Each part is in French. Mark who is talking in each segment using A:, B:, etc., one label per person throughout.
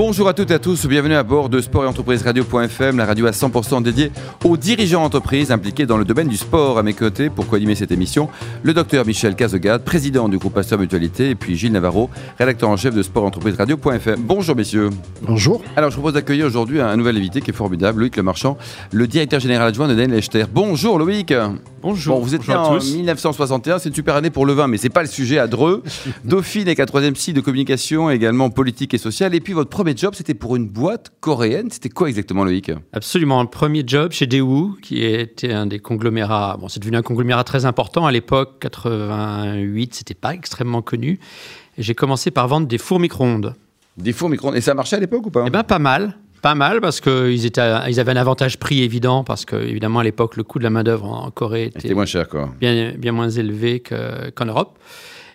A: Bonjour à toutes et à tous, bienvenue à bord de Sport et Entreprise Radio.fm, la radio à 100% dédiée aux dirigeants d'entreprises impliqués dans le domaine du sport. À mes côtés, pour co-animer cette émission, le docteur Michel Cazegade, président du groupe Pasteur Mutualité, et puis Gilles Navarro, rédacteur en chef de Sport et Entreprise Radio.fm. Bonjour messieurs.
B: Bonjour.
A: Alors je vous propose d'accueillir aujourd'hui un nouvel invité qui est formidable, Loïc Lemarchand, le directeur général adjoint de Daniel Echter. Bonjour Loïc.
C: Bonjour.
A: Bon, vous êtes né en 1961, c'est une super année pour le vin, mais c'est pas le sujet à Dreux. Dauphine avec un troisième site de communication, également politique et sociale. Et puis votre premier job, c'était pour une boîte coréenne. C'était quoi exactement, Loïc?
C: Absolument. Le premier job chez Daewoo, qui était un des conglomérats. Bon, c'est devenu un conglomérat très important à l'époque, 88, c'était pas extrêmement connu. Et j'ai commencé par vendre des fours micro-ondes.
A: Des fours micro-ondes. Et ça marchait à l'époque ou pas?
C: Eh bien, pas mal. Pas mal parce qu'ils ils avaient un avantage prix évident parce que évidemment à l'époque le coût de la main d'œuvre en Corée était,
A: moins cher quoi.
C: Bien, bien moins élevé qu'en Europe.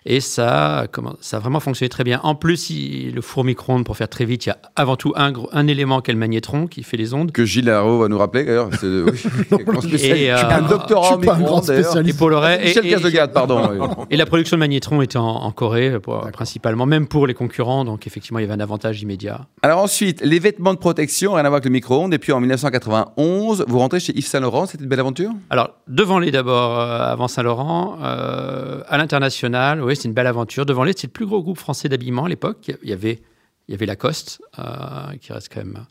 C: Et ça, comment, ça a vraiment fonctionné très bien. En plus, le four micro-ondes, pour faire très vite, il y a avant tout un, un élément qui est le magnétron qui fait les ondes.
A: Que Gilles Haro va nous rappeler d'ailleurs. Euh, un doctorat en micro-ondes
C: Et pour le reste.
A: Michel Cazegade, pardon.
C: et la production de magnétron était en, Corée, principalement, même pour les concurrents. Donc effectivement, il y avait un avantage immédiat.
A: Alors ensuite, les vêtements de protection, rien à voir avec le micro-ondes. Et puis en 1991, vous rentrez chez Yves Saint Laurent. C'était une belle aventure?
C: Alors, devant les d'abord, euh, avant Saint Laurent, euh, à l'international, oui, c'est une belle aventure. Devant les, c'est le plus gros groupe français d'habillement à l'époque. Il y avait, il y avait Lacoste, euh, qui reste quand même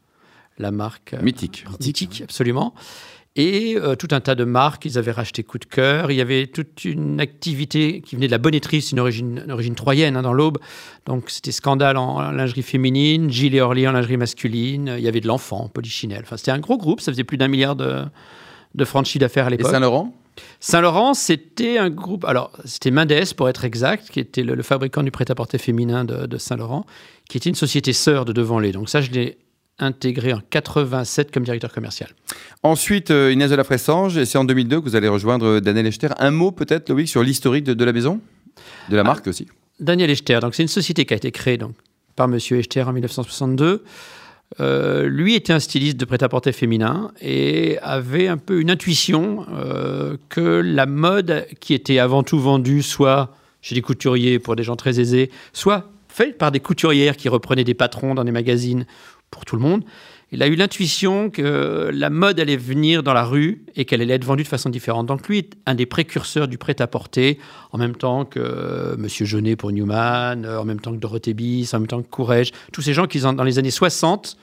C: la marque
A: mythique.
C: mythique, absolument. Et tout un tas de marques. Ils avaient racheté Coup de cœur. Il y avait toute une activité qui venait de la bonnetterie, c'est une origine, origine troyenne hein, dans l'Aube. Donc c'était Scandale en lingerie féminine, Gilles et Orly en lingerie masculine. Il y avait de l'enfant, Polichinelle. Enfin, c'était un gros groupe. Ça faisait plus d'un milliard de, de chiffre d'affaires à l'époque.
A: Et Saint-Laurent?
C: Saint-Laurent, c'était un groupe. Alors, c'était Mendes, pour être exact, qui était le, fabricant du prêt-à-porter féminin de, Saint-Laurent, qui était une société sœur de Devanlé. Donc, ça, je l'ai intégré en 87 comme directeur commercial.
A: Ensuite, euh, Inès de la Fressange, et c'est en 2002 que vous allez rejoindre Daniel Echter. Un mot peut-être, Loïc, sur l'historique de, la maison? De la ah, marque aussi
C: Daniel Echter, donc c'est une société qui a été créée donc, par M. Echter en 1962. Euh, lui était un styliste de prêt-à-porter féminin et avait un peu une intuition euh, que la mode qui était avant tout vendue soit chez des couturiers pour des gens très aisés, soit faite par des couturières qui reprenaient des patrons dans des magazines pour tout le monde. Il a eu l'intuition que la mode allait venir dans la rue et qu'elle allait être vendue de façon différente. Donc lui est un des précurseurs du prêt-à-porter, en même temps que euh, Monsieur Jeunet pour Newman, en même temps que Dorothée Biss, en même temps que Courrèges, tous ces gens qui, dans les années 60,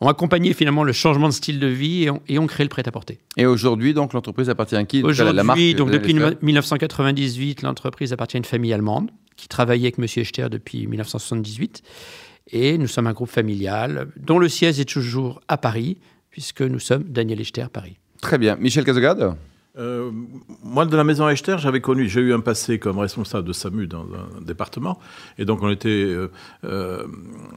C: ont accompagné finalement le changement de style de vie et ont, créé le prêt-à-porter.
A: Et aujourd'hui, donc, l'entreprise appartient à qui?
C: Aujourd'hui, donc depuis 1998, l'entreprise appartient à une famille allemande qui travaillait avec M. Echter depuis 1978. Et nous sommes un groupe familial dont le siège est toujours à Paris, puisque nous sommes Daniel Echter, Paris.
A: Très bien. Michel Cazogade
D: euh, moi, de la maison Echter, j'avais connu, j'ai eu un passé comme responsable de SAMU dans un département, et donc on était euh, euh,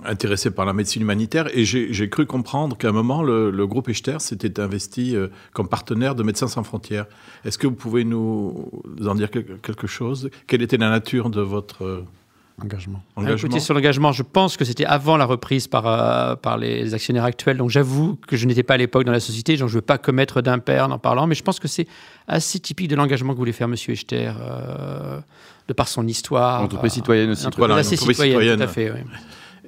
D: intéressé par la médecine humanitaire, et j'ai cru comprendre qu'à un moment, le, groupe Echter s'était investi comme partenaire de Médecins sans frontières. Est-ce que vous pouvez nous en dire quelque chose? Quelle était la nature de votre
B: Engagement.
C: Ah, écoutez, sur l'engagement, je pense que c'était avant la reprise par, euh, par les actionnaires actuels. Donc j'avoue que je n'étais pas à l'époque dans la société, donc je ne veux pas commettre d'impair en parlant, mais je pense que c'est assez typique de l'engagement que voulait faire M. Echter, euh, de par son histoire.
A: Entreprise citoyenne aussi.
C: Entreprise assez citoyenne, citoyenne, tout à fait, oui.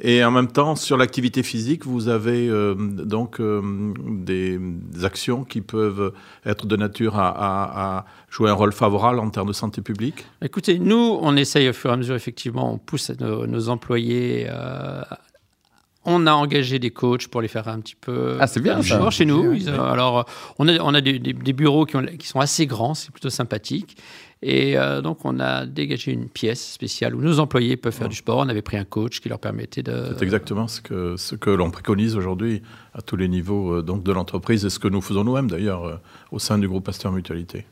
D: Et en même temps, sur l'activité physique, vous avez euh, donc euh, des, actions qui peuvent être de nature à, jouer un rôle favorable en termes de santé publique?
C: Écoutez, nous, on essaye au fur et à mesure, effectivement, on pousse nos, employés. Euh, on a engagé des coachs pour les faire un petit peu
A: ah, c'est bien,
C: ça. chez nous. alors, on a, on a des, bureaux qui, qui, sont assez grands, c'est plutôt sympathique. Et euh, donc, on a dégagé une pièce spéciale où nos employés peuvent faire du sport. On avait pris un coach qui leur permettait de.
D: C'est exactement ce que, ce que l'on préconise aujourd'hui à tous les niveaux euh, donc de l'entreprise et ce que nous faisons nous-mêmes d'ailleurs euh, au sein du groupe Pasteur Mutualité.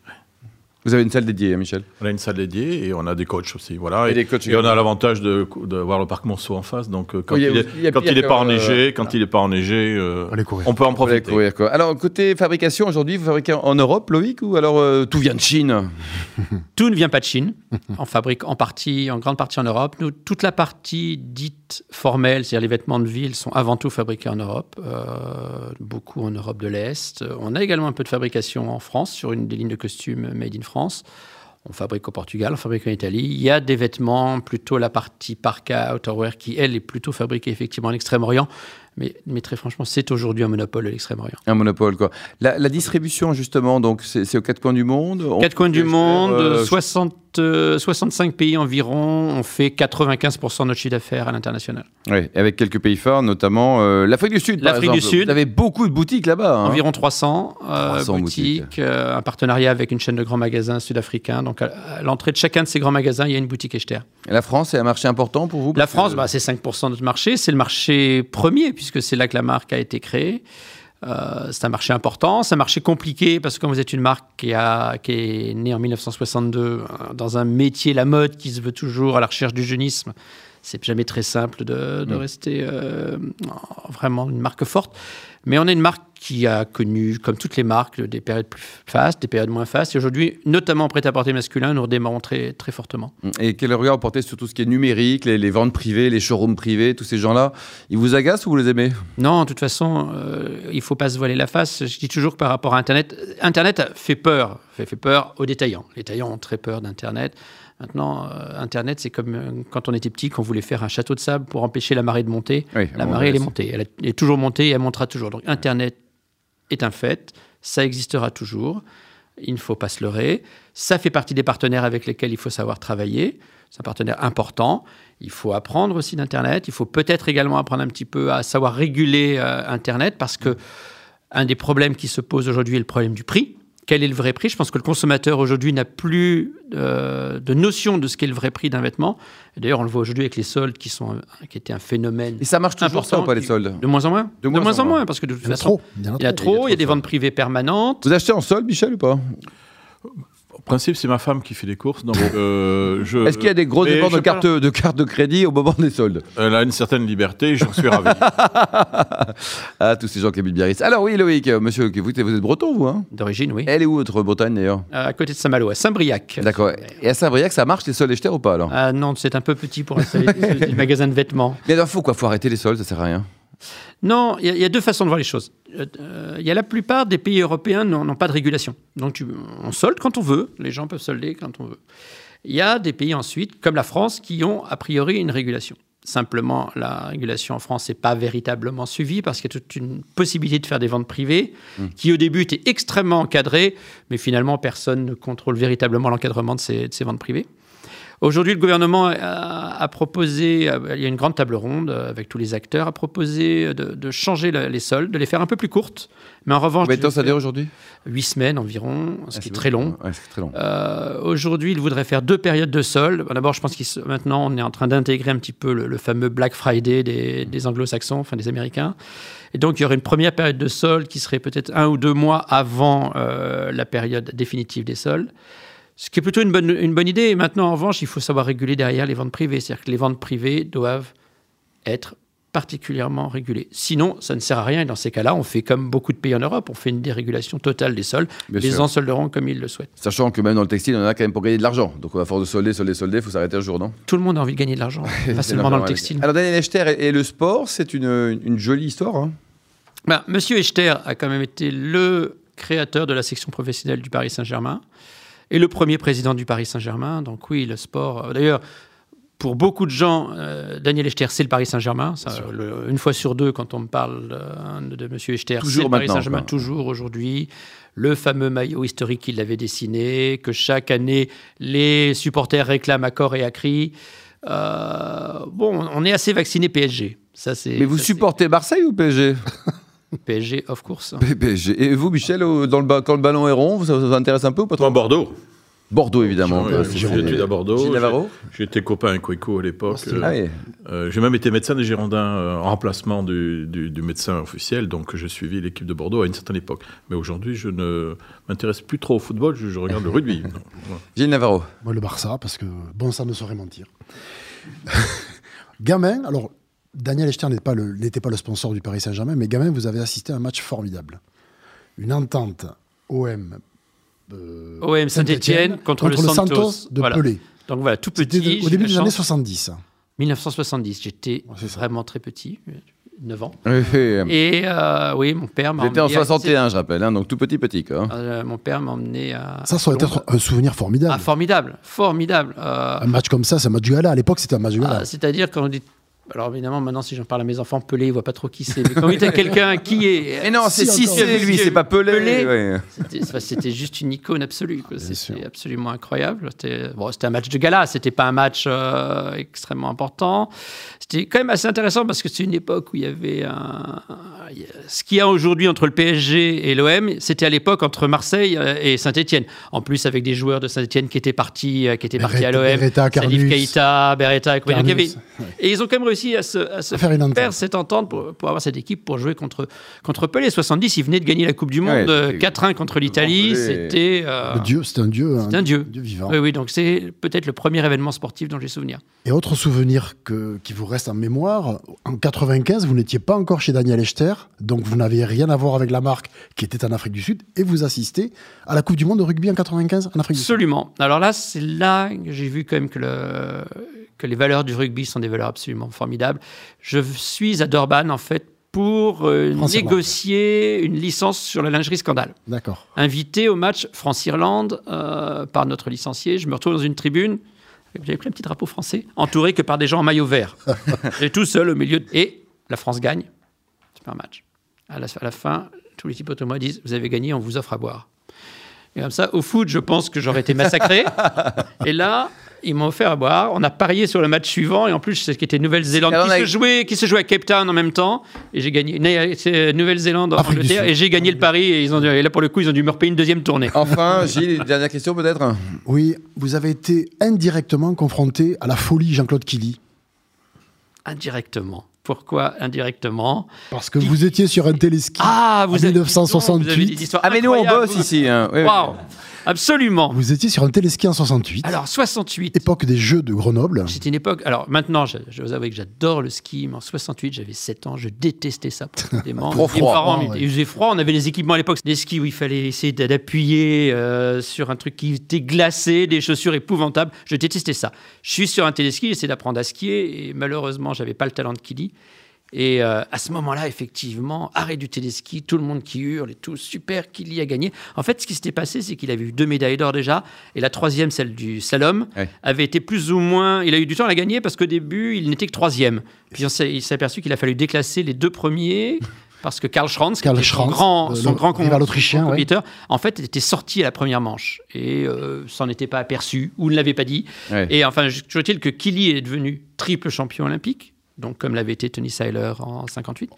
A: Vous avez une salle dédiée, hein, Michel?
D: On a une salle dédiée et on a des coachs aussi. Voilà.
A: Et
D: Et,
A: des coachs
D: et on a l'avantage de, de voir le parc Monceau en face. Donc euh, quand
A: Oui, il y a-
D: il est,
A: il y a
D: quand
A: pire
D: il est
A: que,
D: pas
A: euh,
D: enneigé, quand il est pas enneigé,
B: On
D: peut en profiter.
A: courir, quoi. Alors, côté fabrication, aujourd'hui, vous fabriquez en Europe, Loïc, ou alors euh, tout vient de Chine?
C: Tout ne vient pas de Chine. On fabrique en partie, en grande partie en Europe. Nous, toute la partie dite formelle, c'est-à-dire les vêtements de ville, sont avant tout fabriqués en Europe, euh, beaucoup en Europe de l'Est. On a également un peu de fabrication en France sur une des lignes de costumes made in France. On fabrique au Portugal, on fabrique en Italie. Il y a des vêtements, plutôt la partie parka, outerwear, qui, elle, est plutôt fabriquée effectivement en Extrême-Orient. Mais, mais très franchement, c'est aujourd'hui un monopole de l'Extrême-Orient.
A: Un monopole, quoi. La, la distribution, justement, donc, c'est aux quatre coins du monde On-
C: Quatre coins du monde,
A: Euh,
C: 60, euh, 65 pays environ. On fait 95% de notre chiffre d'affaires à l'international.
A: Oui, avec quelques pays forts, notamment euh, l'Afrique du Sud.
C: L'Afrique du. Sud.
A: Vous avez beaucoup de boutiques là-bas. hein.
C: Environ 300, euh,
A: 300
C: boutiques,
A: boutiques.
C: euh, un partenariat avec une chaîne de grands magasins sud-africains. Donc, à, à l'entrée de chacun de ces grands magasins, il y a une boutique Echter.
A: Et La France, c'est un marché important pour vous?
C: La
A: que-
C: France, bah, c'est 5% de notre marché. C'est le marché premier, puisque c'est là que la marque a été créée. Euh, c'est un marché important, c'est un marché compliqué parce que quand vous êtes une marque qui, a, qui est née en 1962 euh, dans un métier, la mode, qui se veut toujours à la recherche du jeunisme, c'est jamais très simple de, de
A: Mm.
C: rester euh, vraiment une marque forte. Mais on est une marque qui a connu, comme toutes les marques, des périodes plus fastes, des périodes moins fastes. Et aujourd'hui, notamment en prêt-à-porter masculin, nous redémarrons très, très fortement.
A: Et quel regard vous portez sur tout ce qui est numérique, les, les ventes privées, les showrooms privés, tous ces gens-là? Ils vous agacent ou vous les aimez?
C: Non, de toute façon, euh, il faut pas se voiler la face. Je dis toujours que par rapport à Internet, Internet fait peur, fait, fait peur aux détaillants. Les détaillants ont très peur d'Internet. Maintenant, euh, Internet, c'est comme euh, quand on était petit, qu'on voulait faire un château de sable pour empêcher la marée de monter.
A: Oui,
C: La marée, elle est montée. Elle est toujours montée et elle montera toujours. Donc, Internet est un fait. Ça existera toujours. Il ne faut pas se leurrer. Ça fait partie des partenaires avec lesquels il faut savoir travailler. C'est un partenaire important. Il faut apprendre aussi d'Internet. Il faut peut-être également apprendre un petit peu à savoir réguler euh, Internet parce que un des problèmes qui se pose aujourd'hui est le problème du prix. Quel est le vrai prix Je pense que le consommateur aujourd'hui n'a plus euh, de notion de ce qu'est le vrai prix d'un vêtement. D'ailleurs, on le voit aujourd'hui avec les soldes qui, sont, qui étaient un phénomène
A: Et ça marche toujours
C: important.
A: ça ou pas les soldes?
C: De moins en moins.
A: De moins en moins.
C: parce que de toute
B: Il y
C: façon,
B: trop. Il y a
C: il y a
B: trop.
C: trop, il y a des
A: de
C: ventes privées permanentes.
A: Vous achetez en solde, Michel, ou pas?
D: Principe, c'est ma femme qui fait les courses, donc euh, je.
A: Est-ce qu'il y a des gros
D: mais
A: dépenses de cartes de, carte de crédit au moment des soldes?
D: Elle a une certaine liberté, j'en suis ravi.
A: Ah, tous ces gens qui habitent Biarritz. Alors oui, Loïc, euh, monsieur, vous, vous êtes breton, vous hein?
C: D'origine, oui.
A: Elle est où, votre Bretagne, d'ailleurs?
C: À côté de Saint-Malo, à Saint-Briac.
A: D'accord. Et à Saint-Briac, ça marche les soldes Echter ou pas, alors?
C: Ah non, c'est un peu petit pour installer des magasins de vêtements.
A: Mais alors, faut quoi? Faut arrêter les soldes, ça sert à rien.
C: Non, il y, a- il y a deux façons de voir les choses. Euh, euh, Il y a la plupart des pays européens n'ont pas de régulation. Donc tu- on solde quand on veut, les gens peuvent solder quand on veut. Il y a des pays ensuite, comme la France, qui ont a priori une régulation. Simplement, la régulation en France n'est pas véritablement suivie parce qu'il y a toute une possibilité de faire des ventes privées qui au début étaient extrêmement encadrées, mais finalement personne ne contrôle véritablement l'encadrement de ces ventes privées. Aujourd'hui, le gouvernement a, a proposé, euh, il y a une grande table ronde euh, avec tous les acteurs, a proposé de, de changer le- les soldes, de les faire un peu plus courtes, mais en revanche,
A: Combien de temps ça dure aujourd'hui?
C: Huit semaines environ, ce
A: Ah,
C: qui
A: c'est
C: est très long.
A: Très.
C: Euh, Aujourd'hui, il voudrait faire deux périodes de soldes. D'abord, je pense que maintenant, on est en train d'intégrer un petit peu le, le fameux Black Friday des, des anglo-saxons, enfin des Américains. Et donc, il y aurait une première période de soldes qui serait peut-être un ou deux mois avant euh, la période définitive des soldes. Ce qui est plutôt une bonne, une bonne idée. Et maintenant, en revanche, il faut savoir réguler derrière les ventes privées. C'est-à-dire que les ventes privées doivent être particulièrement régulées. Sinon, ça ne sert à rien. Et dans ces cas-là, on fait comme beaucoup de pays en Europe, on fait une dérégulation totale des soldes.
A: Bien
C: les
A: sûr.
C: en solderont comme ils le souhaitent.
A: Sachant que même dans le textile, on en a quand même pour gagner de l'argent. Donc, à force de solder, solder, solder, il faut s'arrêter un jour, non?
C: Tout le monde a envie de gagner de l'argent, pas seulement dans le textile.
A: Alors, Daniel Echter et, et le sport, c'est une, une jolie histoire. hein?
C: Ben, Monsieur Echter a quand même été le créateur de la section professionnelle du Paris Saint-Germain et le premier président du Paris Saint-Germain. Donc oui, le sport. euh, D'ailleurs, pour beaucoup de gens, euh, Daniel Echter, c'est le Paris Saint-Germain. Une fois sur deux, quand on me parle euh, de Monsieur Echter, c'est le Paris Saint-Germain, toujours aujourd'hui. Le fameux maillot historique qu'il avait dessiné, que chaque année, les supporters réclament à corps et à cri. Euh, bon, on est assez vacciné PSG. Ça, c'est,
A: Mais vous supportez Marseille ou PSG
C: PSG, of course.
A: PSG. Et vous, Michel, dans le quand le ballon est rond, ça ça vous intéresse un peu ou pas trop
D: Moi, Bordeaux.
A: Bordeaux, évidemment.
D: J'ai études à Bordeaux.
A: Gilles Navarro
D: J'étais copain avec Coico à l'époque.
B: Ah,
A: Ah oui.
D: Euh, J'ai même été médecin des Girondins euh, en remplacement du, du- du médecin officiel, donc j'ai suivi l'équipe de Bordeaux à une certaine époque. Mais aujourd'hui, je ne m'intéresse plus trop au football, je, je regarde le rugby. Voilà.
A: Gilles Navarro.
B: Moi, le Barça, parce que bon, ça ne saurait mentir. Gamin, alors, Daniel Echter n'était pas, le- n'était pas le sponsor du Paris Saint-Germain, mais Gamin, vous avez assisté à un match formidable. Une entente OM. euh,
C: OM Saint-Étienne contre, le Santos,
B: de
C: Voilà.
B: Pelé.
C: Donc voilà, tout petit.
B: au début des
C: la
B: années
C: chance.
B: 70.
C: 1970, j'étais vraiment très petit, 9 ans.
A: Oui, oui.
C: Et euh, oui, mon père m'a
A: J'étais en
C: emmené à-
A: 61, je rappelle, hein, donc tout petit petit. Quoi.
C: Euh, mon père m'a emmené à.
B: Ça, ça aurait un souvenir formidable.
C: Ah, formidable, formidable. Euh,
B: un match comme ça, c'est un match du gala. À l'époque, c'était un match du gala.
C: ah, C'est-à-dire quand on dit. Alors évidemment, maintenant, si j'en parle à mes enfants, Pelé, ils voient pas trop qui c'est. Mais quand dit à quelqu'un qui est.
A: Mais non, c'est
B: Si,
A: c'est lui, c'est pas Pelé.
C: Pelé.
A: ouais.
C: C'était juste une icône absolue. C'était absolument incroyable. C'était bon, c'était un match de gala, c'était pas un match euh, extrêmement important. C'était quand même assez intéressant parce que c'est une époque où il y avait un, il y ce qu'il y a aujourd'hui entre le PSG et l'OM, c'était à l'époque entre Marseille euh, et Saint-Etienne. En plus, avec des joueurs de Saint-Etienne qui étaient partis, euh, qui étaient partis à
B: Beretta-
C: l'OM.
B: Beretta,
C: Salif. Keita, Beretta, et compagnie. Donc, il y avait-
B: Carnus,
C: et ils ont quand même réussi à se, à se
B: À faire une entente.
C: faire cette entente pour, pour avoir cette équipe pour jouer contre, contre Pelé. 70, ils venaient de gagner la Coupe du
A: Ouais,
C: Monde euh,
A: c'était-
C: 4-1 contre l'Italie. C'était. euh,
B: dieu, c'était un dieu.
C: c'est un dieu.
B: vivant.
C: Oui, oui, donc c'est peut-être le premier événement sportif dont j'ai souvenir.
B: Et autre souvenir que, qui vous reste en mémoire, en 95, vous n'étiez pas encore chez Daniel Echter, donc vous n'aviez rien à voir avec la marque qui était en Afrique du Sud, et vous assistez à la Coupe du Monde de rugby en 95 en Afrique du Sud.
C: Absolument. Alors là, c'est là que j'ai vu quand même que, le, que les valeurs du rugby sont des valeurs absolument formidables. Je suis à Durban, en fait, pour euh, négocier une licence sur la lingerie scandale.
B: D'accord.
C: Invité au match France-Irlande euh, par notre licencié, je me retrouve dans une tribune. J'avais pris un petit drapeau français, entouré que par des gens en maillot vert. Et tout seul au milieu. de- Et la France gagne. Super match. À la, à la fin, tous les types autour de moi disent Vous avez gagné, on vous offre à boire. Et comme ça, au foot, je pense que j'aurais été massacré. et là, ils m'ont offert à boire. On a parié sur le match suivant. Et en plus, c'est ce qui était Nouvelle-Zélande qui,
A: a-
C: se jouait, qui se jouait à Cape Town en même temps. Et j'ai gagné. né- C'est Nouvelle-Zélande,
B: Afrique du
C: Angleterre.
B: Sud.
C: Et j'ai gagné le pari. Et, ils ont, dû- et là, pour le coup, ils ont dû me repayer une deuxième tournée.
A: Enfin, Gilles, dernière question peut-être?
B: Oui, vous avez été indirectement confronté à la folie Jean-Claude Killy,
C: Indirectement. Pourquoi indirectement?
B: Parce que vous étiez sur un téléski
C: Ah, vous
B: en
C: avez,
B: 1968.
C: vous avez des histoires
A: Ah, mais nous on bosse ici. hein. Oui, oui.
C: Absolument.
B: Vous étiez sur un téléski en 68,
C: Alors, 68.
B: époque des Jeux de Grenoble.
C: C'était une époque. Alors maintenant, je, je vous avoue que j'adore le ski, mais en 68, j'avais 7 ans, je détestais ça profondément.
A: Trop
C: Mes
A: froid.
C: parents,
B: Ouais.
C: mais il faisait froid, on avait les équipements à l'époque, des skis où il fallait essayer d'appuyer euh, sur un truc qui était glacé, des chaussures épouvantables. Je détestais ça. Je suis sur un téléski, j'essaie d'apprendre à skier, et malheureusement, j'avais pas le talent de Kili. Et euh, à ce moment-là, effectivement, arrêt du téléski, tout le monde qui hurle et tout, super, Kili a gagné. En fait, ce qui s'était passé, c'est qu'il avait eu deux médailles d'or déjà, et la troisième, celle du slalom,
A: Ouais.
C: avait été plus ou moins. Il a eu du temps à la gagner parce qu'au début, il n'était que troisième. Puis on il s'est aperçu qu'il a fallu déclasser les deux premiers. Parce que Karl Schranz,
B: Karl
C: son
B: Schranz,
C: grand, son grand
B: ouais.
C: compétiteur, en fait, était sorti à la première manche et euh, s'en était pas aperçu ou ne l'avait pas dit.
A: Ouais.
C: Et enfin, je est-il que Killy est devenu triple champion olympique, donc comme l'avait été Tony Seiler en 58.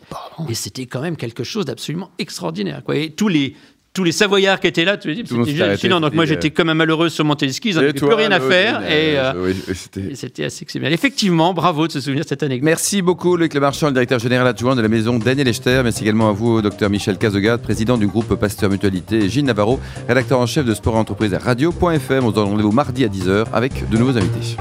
C: Et c'était quand même quelque chose d'absolument extraordinaire. Quoi. Et tous les, tous les Savoyards qui étaient là, tu c'était hallucinant.
A: arrêté,
C: Donc moi,
A: c'était,
C: j'étais comme un malheureux sur mon téléski, ils n'en avaient plus rien à faire. Et, euh,
A: oui, c'était-
C: et c'était assez exceptionnel. Effectivement, bravo de se souvenir de cette anecdote.
A: Merci beaucoup, Luc Le Marchand, le directeur général adjoint de la maison Daniel Echter. Merci également à vous, docteur Michel Cazogade, président du groupe Pasteur Mutualité, et Gilles Navarro, rédacteur en chef de Sport et Entreprise à Radio.fm. On se donne rendez-vous mardi à 10h avec de nouveaux invités.